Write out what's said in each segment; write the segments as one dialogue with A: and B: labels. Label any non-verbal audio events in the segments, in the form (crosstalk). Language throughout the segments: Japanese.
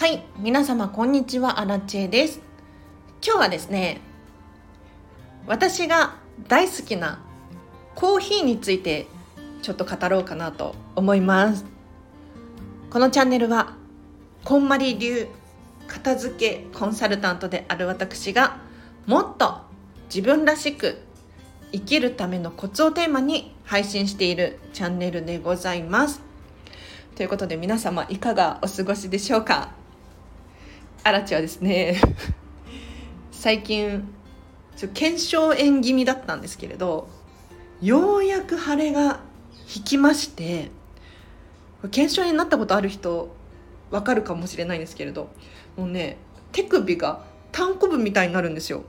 A: はい皆様こんにちはアラチェです。今日はですね私が大好きなコーヒーについてちょっと語ろうかなと思います。このチャンネルはこんまり流片付けコンサルタントである私がもっと自分らしく生きるためのコツをテーマに配信しているチャンネルでございます。ということで皆様いかがお過ごしでしょうか？あらちはですね。(laughs) 最近腱鞘炎気味だったんですけれどようやく腫れが引きまして腱鞘炎になったことある人わかるかもしれないんですけれどもうね手首がタンコブみたいになるんですよ。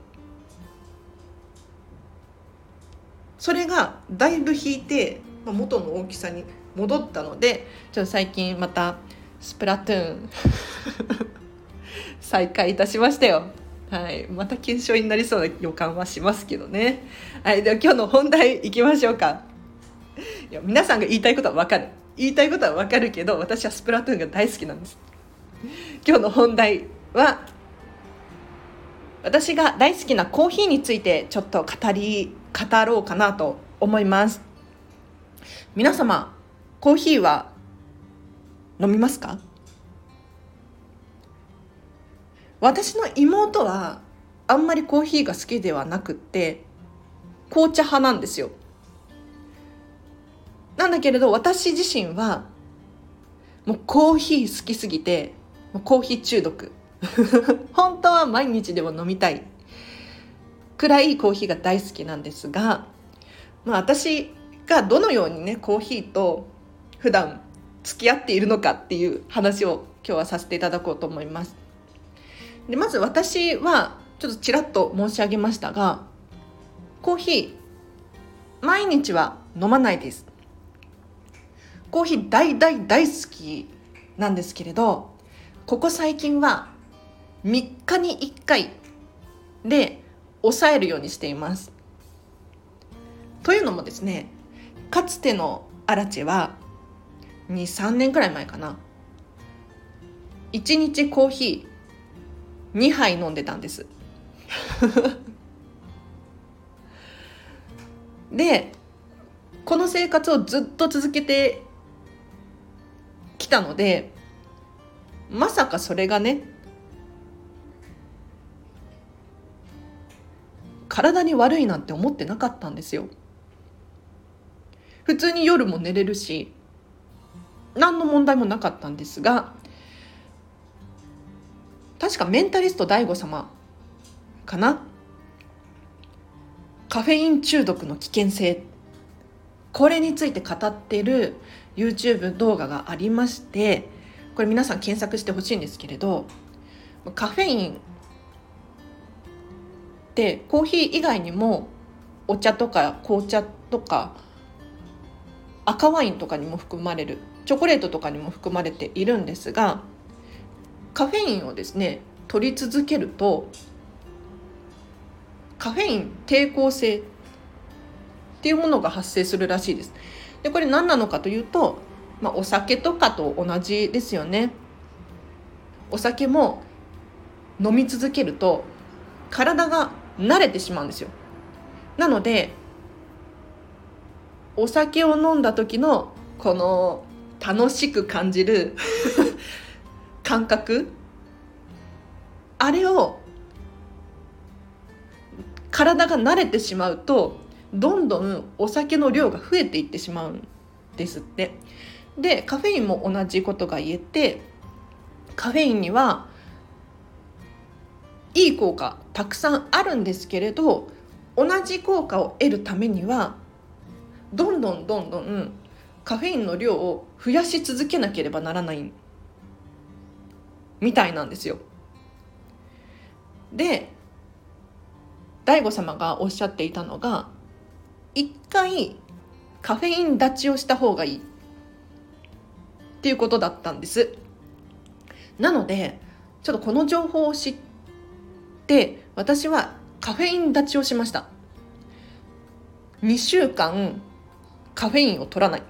A: それがだいぶ引いて元の大きさに戻ったのでちょっと最近またスプラトゥーン。再開いたしましたよ。はい、また検証になりそうな予感はしますけどね。はい、では今日の本題いきましょうか。いや皆さんが言いたいことはわかる。言いたいことはわかるけど、私はスプラトゥーンが大好きなんです。今日の本題は、私が大好きなコーヒーについてちょっと語り、語ろうかなと思います。皆様、コーヒーは飲みますか？私の妹はあんまりコーヒーが好きではなくって紅茶派なんですよなんだけれど私自身はもうコーヒー好きすぎてもうコーヒー中毒 (laughs) 本当は毎日でも飲みたいくらいコーヒーが大好きなんですが、まあ、私がどのようにねコーヒーと普段付き合っているのかっていう話を今日はさせていただこうと思います。でまず私はちょっとちらっと申し上げましたがコーヒー毎日は飲まないです。コーヒー大大大好きなんですけれどここ最近は3日に1回で抑えるようにしています。というのもですねかつてのアラチェは23年くらい前かな1日コーヒー2杯飲んでたんです。(laughs) でこの生活をずっと続けてきたのでまさかそれがね体に悪いなんて思ってなかったんですよ。普通に夜も寝れるし何の問題もなかったんですが確かメンタリスト DAIGO 様かな。カフェイン中毒の危険性。これについて語ってる YouTube 動画がありましてこれ皆さん検索してほしいんですけれどカフェインってコーヒー以外にもお茶とか紅茶とか赤ワインとかにも含まれるチョコレートとかにも含まれているんですがカフェインをですね取り続けるとカフェイン抵抗性っていうものが発生するらしいです。でこれ何なのかというと、まあ、お酒とかと同じですよね。お酒も飲み続けると体が慣れてしまうんですよ。なのでお酒を飲んだ時のこの楽しく感じる感覚？あれを体が慣れてしまうとどんどんお酒の量が増えていってしまうんですって。でカフェインも同じことが言えてカフェインにはいい効果たくさんあるんですけれど同じ効果を得るためにはどんどんどんどんカフェインの量を増やし続けなければならないみたいなんですよ。で大悟様がおっしゃっていたのが一回カフェイン立ちをした方がいいっていうことだったんです。なのでちょっとこの情報を知って私はカフェイン立ちをしました。2週間カフェインを取らない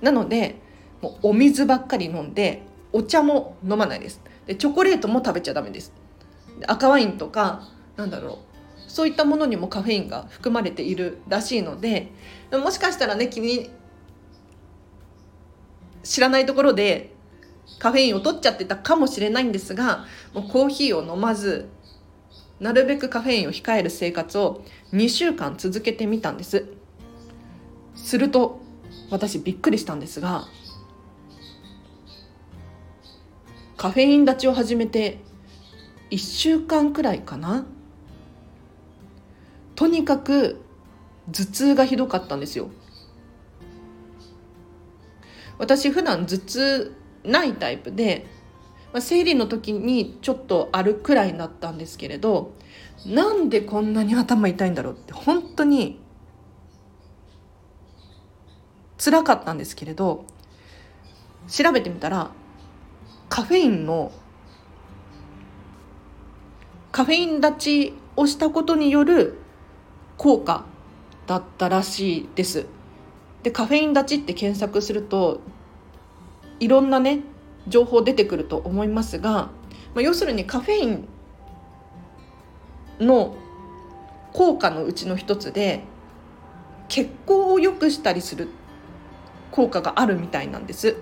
A: なのでもうお水ばっかり飲んでお茶も飲まないです。でチョコレートも食べちゃダメです。で赤ワインとかなんだろう。そういったものにもカフェインが含まれているらしいのでもしかしたらね君知らないところでカフェインを取っちゃってたかもしれないんですがもうコーヒーを飲まずなるべくカフェインを控える生活を2週間続けてみたんです。すると私びっくりしたんですがカフェイン立ちを始めて1週間くらいかな。とにかく頭痛がひどかったんですよ。私普段頭痛ないタイプで、まあ、生理の時にちょっとあるくらいだったんですけれどなんでこんなに頭痛いんだろうって本当に辛かったんですけれど調べてみたらカフェインのカフェイン立ちをしたことによる効果だったらしいです。でカフェイン立ちって検索するといろんなね情報出てくると思いますが、まあ、要するにカフェインの効果のうちの一つで血行を良くしたりする効果があるみたいなんです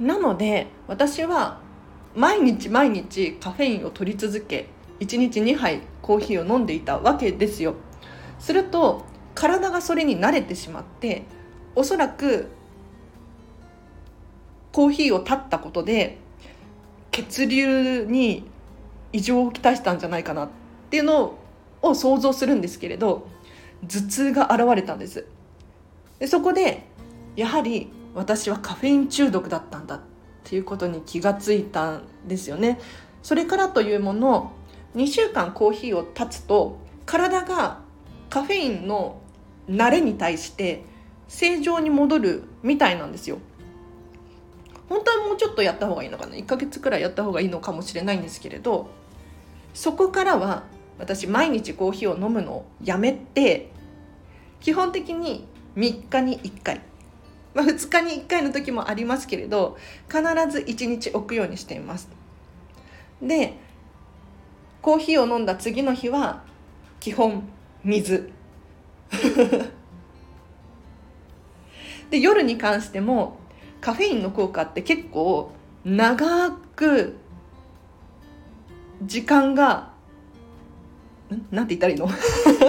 A: なので私は毎日毎日カフェインを取り続け1日2杯コーヒーを飲んでいたわけですよ。すると体がそれに慣れてしまっておそらくコーヒーを断ったことで血流に異常をきたしたんじゃないかなっていうのを想像するんですけれど頭痛が現れたんです。でそこでやはり私はカフェイン中毒だったんだっていうことに気がついたんですよね。それからというもの2週間コーヒーを断つと体がカフェインの慣れに対して正常に戻るみたいなんですよ。本当はもうちょっとやった方がいいのかな。1ヶ月くらいやった方がいいのかもしれないんですけれどそこからは私毎日コーヒーを飲むのをやめて基本的に3日に1回、まあ、2日に1回の時もありますけれど必ず1日置くようにしています。でコーヒーを飲んだ次の日は基本水。(laughs) で夜に関してもカフェインの効果って結構長く時間がなんて言ったらいいの？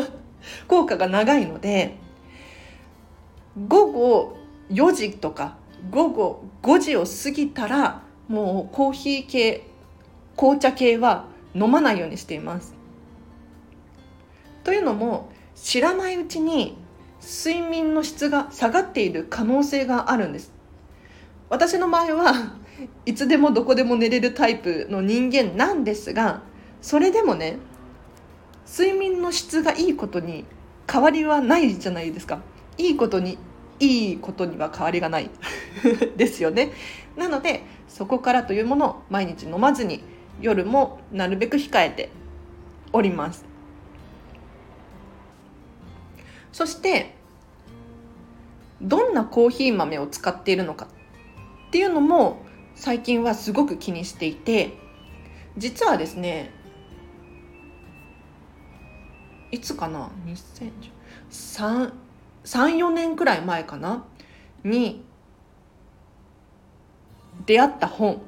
A: (laughs) 効果が長いので午後4時とか午後5時を過ぎたらもうコーヒー系紅茶系は飲まないようにしています。というのも知らないうちに睡眠の質が下がっている可能性があるんです私の場合はいつでもどこでも寝れるタイプの人間なんですがそれでもね睡眠の質がいいことに変わりはないじゃないですかいいことにいいことには変わりがない。(laughs) ですよね。なのでそこからというものを毎日飲まずに夜もなるべく控えております。そしてどんなコーヒー豆を使っているのかっていうのも最近はすごく気にしていて実はですねいつかな？2013 34年くらい前かな？に出会った本。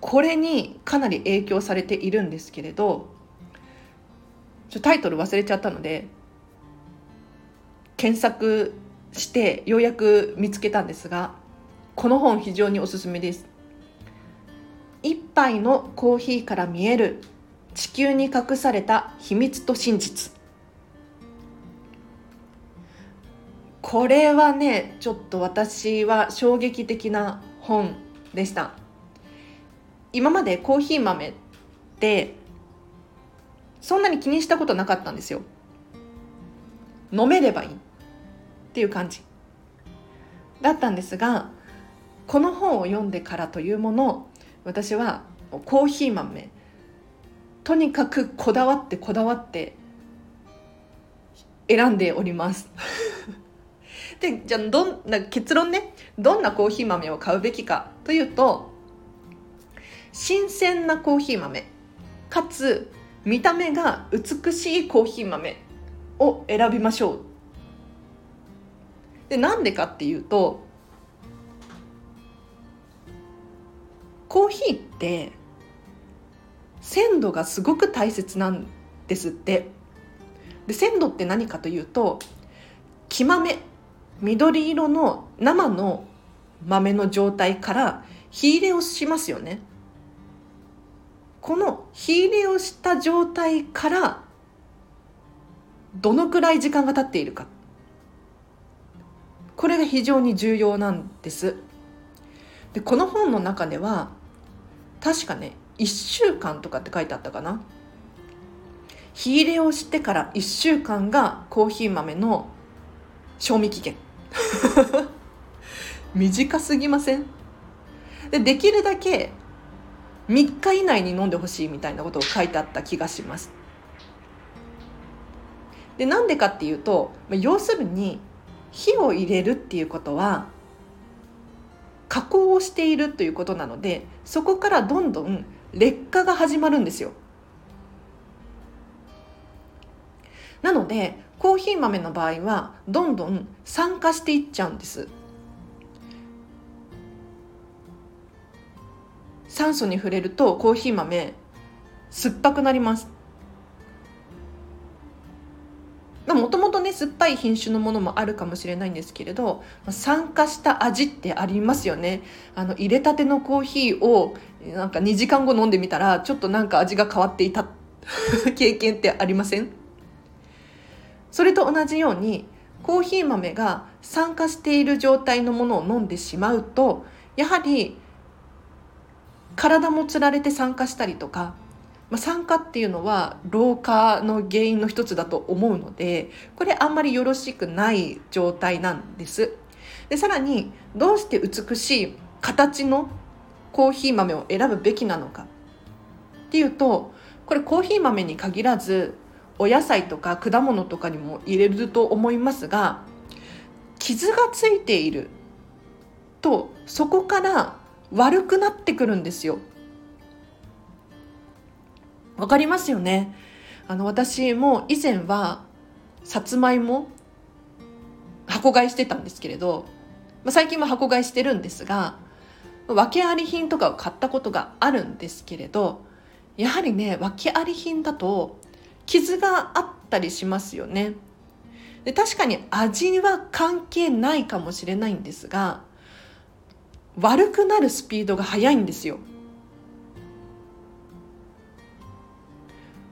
A: これにかなり影響されているんですけれどちょタイトル忘れちゃったので検索してようやく見つけたんですがこの本非常におすすめです。一杯のコーヒーから見える地球に隠された秘密と真実。これはねちょっと私は衝撃的な本でした。今までコーヒー豆ってそんなに気にしたことなかったんですよ。飲めればいいっていう感じ。だったんですがこの本を読んでからというもの私はコーヒー豆とにかくこだわってこだわって選んでおります。(laughs) でじゃあどんな結論ね。どんなコーヒー豆を買うべきかというと新鮮なコーヒー豆かつ見た目が美しいコーヒー豆を選びましょう。でなんでかっていうとコーヒーって鮮度がすごく大切なんですって。で鮮度って何かというと黄豆。緑色の生の豆の状態から火入れをしますよね。この火入れをした状態からどのくらい時間が経っているか。これが非常に重要なんです。でこの本の中では確かね1週間とかって書いてあったかな。火入れをしてから1週間がコーヒー豆の賞味期限。(laughs) 短すぎません？でできるだけ3日以内に飲んでほしいみたいなことを書いてあった気がします。でなんでかっていうと要するに火を入れるっていうことは加工をしているということなのでそこからどんどん劣化が始まるんですよ。なのでコーヒー豆の場合はどんどん酸化していっちゃうんです。酸素に触れるとコーヒー豆酸っぱくなります。もともとね酸っぱい品種のものもあるかもしれないんですけれど酸化した味ってありますよね。あの入れたてのコーヒーをなんか2時間後飲んでみたらちょっとなんか味が変わっていた (laughs) 経験ってありません？それと同じようにコーヒー豆が酸化している状態のものを飲んでしまうとやはり体もつられて酸化したりとか、まあ、酸化っていうのは老化の原因の一つだと思うのでこれあんまりよろしくない状態なんです。でさらにどうして美しい形のコーヒー豆を選ぶべきなのかっていうとこれコーヒー豆に限らずお野菜とか果物とかにも入れると思いますが傷がついているとそこから悪くなってくるんですよ。わかりますよね？あの私も以前はさつまいも箱買いしてたんですけれど、まあ、最近は箱買いしてるんですが訳あり品とかを買ったことがあるんですけれどやはりね訳あり品だと傷があったりしますよね。で確かに味は関係ないかもしれないんですが悪くなるスピードが速いんですよ。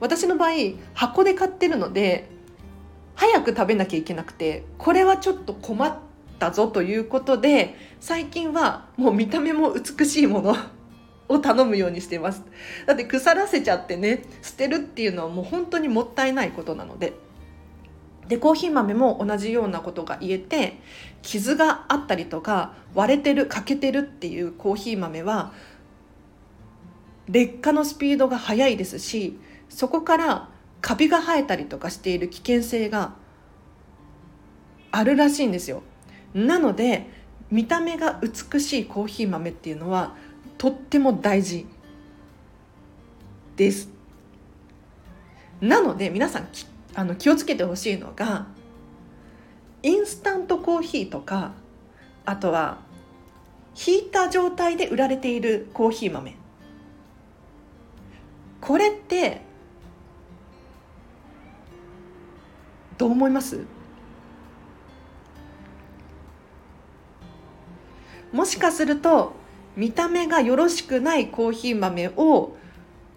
A: 私の場合箱で買ってるので早く食べなきゃいけなくてこれはちょっと困ったぞということで最近はもう見た目も美しいものを頼むようにしてます。だって腐らせちゃってね捨てるっていうのはもう本当にもったいないことなので。でコーヒー豆も同じようなことが言えて傷があったりとか割れてる欠けてるっていうコーヒー豆は劣化のスピードが速いですしそこからカビが生えたりとかしている危険性があるらしいんですよ。なので見た目が美しいコーヒー豆っていうのはとっても大事です。なので皆さんあの気をつけてほしいのがインスタントコーヒーとかあとは引いた状態で売られているコーヒー豆。これってどう思います？もしかすると見た目がよろしくないコーヒー豆を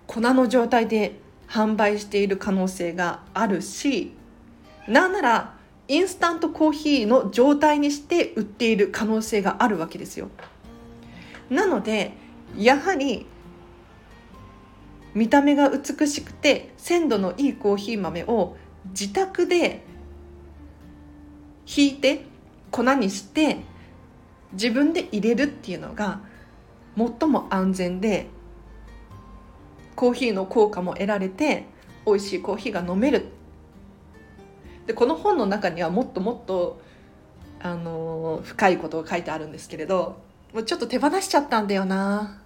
A: 粉の状態で販売している可能性があるしなんならインスタントコーヒーの状態にして売っている可能性があるわけですよ。なのでやはり見た目が美しくて鮮度のいいコーヒー豆を自宅でひいて粉にして自分で入れるっていうのが最も安全でコーヒーの効果も得られて美味しいコーヒーが飲める。でこの本の中にはもっともっとあの深いことが書いてあるんですけれどもうちょっと手放しちゃったんだよな。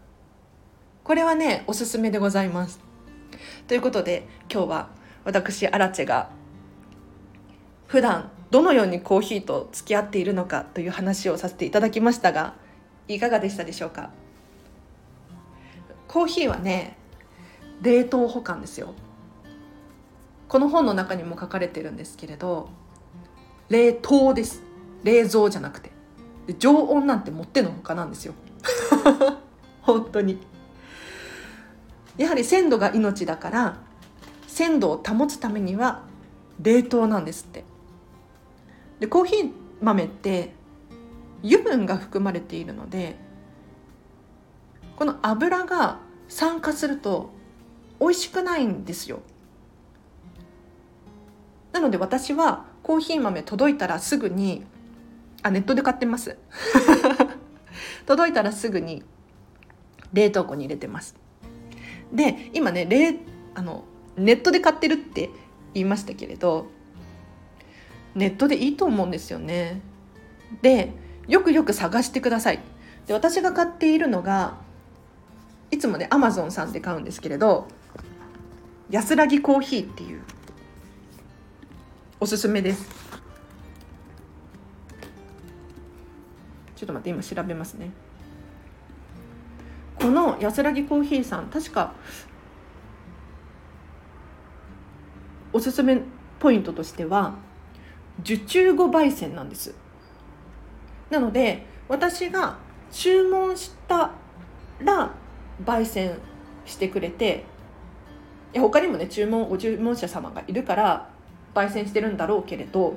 A: これはねおすすめでございます。ということで今日は私アラチェが普段どのようにコーヒーと付き合っているのかという話をさせていただきましたがいかがでしたでしょうか？コーヒーはね冷凍保管ですよ。この本の中にも書かれてるんですけれど冷凍です。冷蔵じゃなくて。常温なんて持ってのほかなんですよ。(laughs) 本当に。やはり鮮度が命だから鮮度を保つためには冷凍なんですって。でコーヒー豆って油分が含まれているのでこの油が酸化すると美味しくないんですよ。なので私はコーヒー豆届いたらすぐにあネットで買ってます。(laughs) 届いたらすぐに冷凍庫に入れてます。で今ね冷あのネットで買ってるって言いましたけれどネットでいいと思うんですよね。でよくよく探してください。で私が買っているのがいつもねアマゾンさんで買うんですけれど安らぎコーヒーっていうおすすめです。ちょっと待って今調べますね。この安らぎコーヒーさん確かおすすめポイントとしては受注後焙煎なんです。なので私が注文したら焙煎してくれていや他にもね注文ご注文者様がいるから焙煎してるんだろうけれど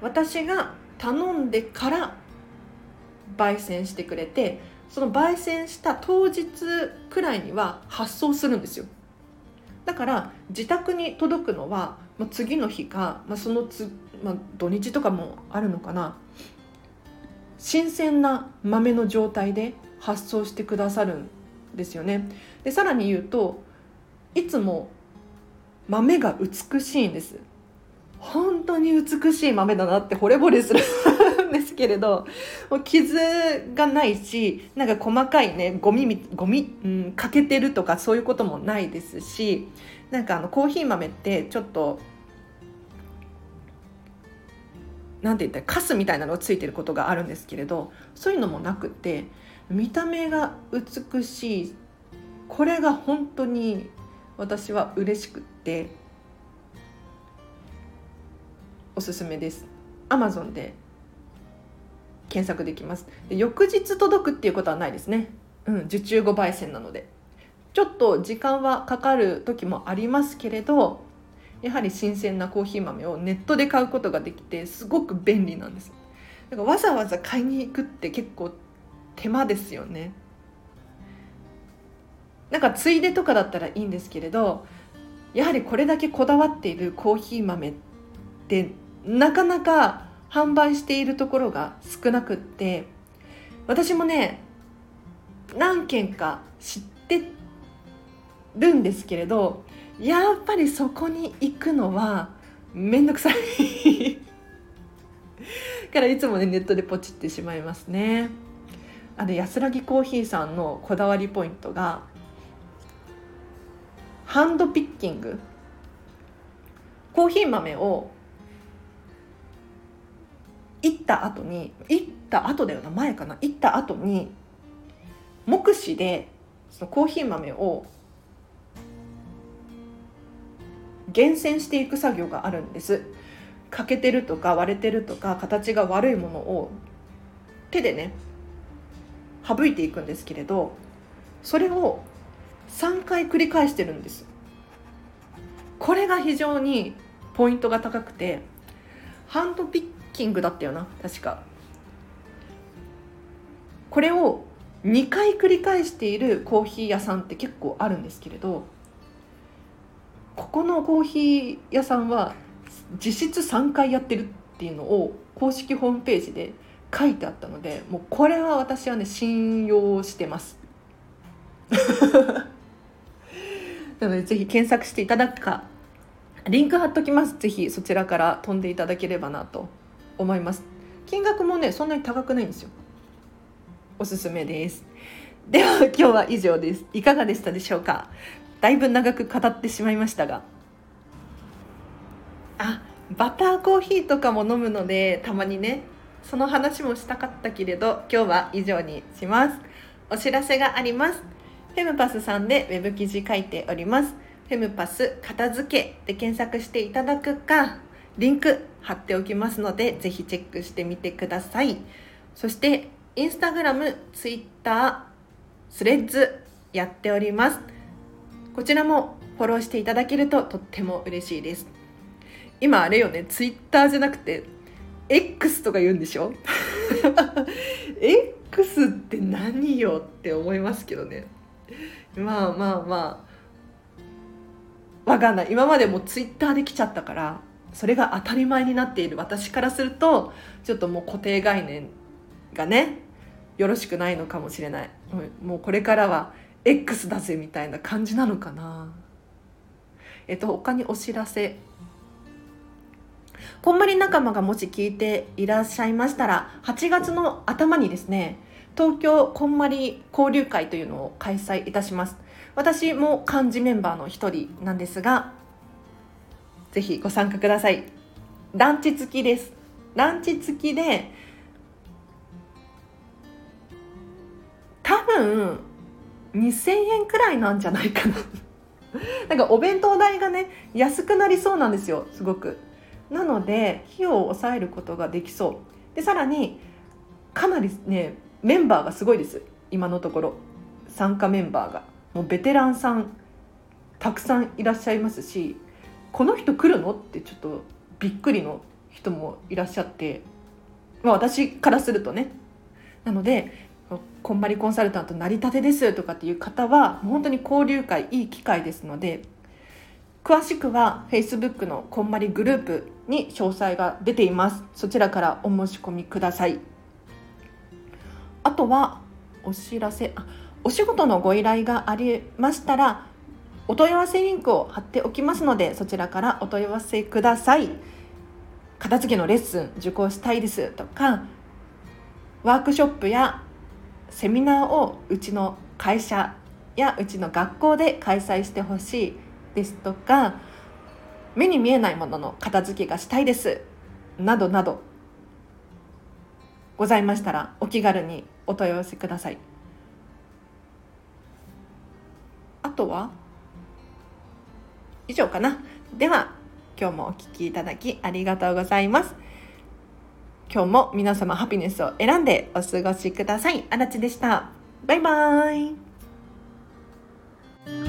A: 私が頼んでから焙煎してくれてその焙煎した当日くらいには発送するんですよ。だから自宅に届くのはまあ、次の日か、まあ、そのつ、まあ、土日とかもあるのかな。新鮮な豆の状態で発送してくださるんですよね。でさらに言うといつも豆が美しいんです。本当に美しい豆だなって惚れ惚れするんですけれどもう傷がないしなんか細かいねゴミゴミ、うん、欠けてるとかそういうこともないですしなんかあのコーヒー豆ってちょっとなんて言ったらカスみたいなのがついてることがあるんですけれどそういうのもなくて見た目が美しい。これが本当に私は嬉しくっておすすめです。Amazon で検索できます。で翌日届くっていうことはないですね。うん受注後焙煎なので。ちょっと時間はかかる時もありますけれどやはり新鮮なコーヒー豆をネットで買うことができてすごく便利なんです。だからわざわざ買いに行くって結構手間ですよね。なんかついでとかだったらいいんですけれどやはりこれだけこだわっているコーヒー豆ってなかなか販売しているところが少なくって私もね何軒か知ってるんですけれどやっぱりそこに行くのは面倒くさい。(laughs) からいつもねネットでポチってしまいますね。あれ安らぎコーヒーさんのこだわりポイントがハンドピッキング。コーヒー豆をいった後にいった後だよな前かな。いった後に目視でそのコーヒー豆を厳選していく作業があるんです。欠けてるとか割れてるとか形が悪いものを手でね省いていくんですけれどそれを3回繰り返してるんです。これが非常にポイントが高くてハンドピッキングだったよな確か。これを2回繰り返しているコーヒー屋さんって結構あるんですけれどここのコーヒー屋さんは実質3回やってるっていうのを公式ホームページで書いてあったのでもうこれは私はね信用してます。(laughs) なのでぜひ検索していただくかリンク貼っときます。ぜひそちらから飛んでいただければなと思います。金額もねそんなに高くないんですよ。おすすめです。では今日は以上です。いかがでしたでしょうか？だいぶ長く語ってしまいましたが。あバターコーヒーとかも飲むのでたまにねその話もしたかったけれど今日は以上にします。お知らせがあります。フェムパスさんでウェブ記事書いております。フェムパス片付けで検索していただくかリンク貼っておきますのでぜひチェックしてみてください。そしてインスタグラム、ツイッター、スレッズやっております。こちらもフォローしていただけるととっても嬉しいです。今あれよねツイッターじゃなくて X とか言うんでしょ？X って何よって思いますけどね。まあまあまあ。わかんない。今までもツイッターで来ちゃったからそれが当たり前になっている。私からするとちょっともう固定概念がねよろしくないのかもしれない。もうこれからは X だぜみたいな感じなのかな。えっと他にお知らせ。こんまり仲間がもし聞いていらっしゃいましたら8月の頭にですね東京こんまり交流会というのを開催いたします。私も幹事メンバーの一人なんですがぜひご参加ください。ランチ付きです。ランチ付きで多分2000円くらいなんじゃないかな。(laughs) なんかお弁当代がね安くなりそうなんですよすごく。なので費用を抑えることができそう。でさらにかなりねメンバーがすごいです。今のところ。参加メンバーが。もうベテランさんたくさんいらっしゃいますしこの人来るのってちょっとびっくりの人もいらっしゃって、まあ、私からするとね。なのでこんまりコンサルタント成り立てですとかっていう方は本当に交流会いい機会ですので詳しくは Facebook のこんまりグループに詳細が出ています。そちらからお申し込みください。あとはお知らせあお仕事のご依頼がありましたらお問い合わせリンクを貼っておきますのでそちらからお問い合わせください。片付けのレッスン受講したいですとかワークショップやセミナーをうちの会社やうちの学校で開催してほしいですとか目に見えないものの片付けがしたいですなどなどございましたらお気軽にお問い合わせください。あとは以上かな。では今日もお聴きいただきありがとうございます。今日も皆様ハピネスを選んでお過ごしください。あらちでした。バイバー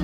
A: イ。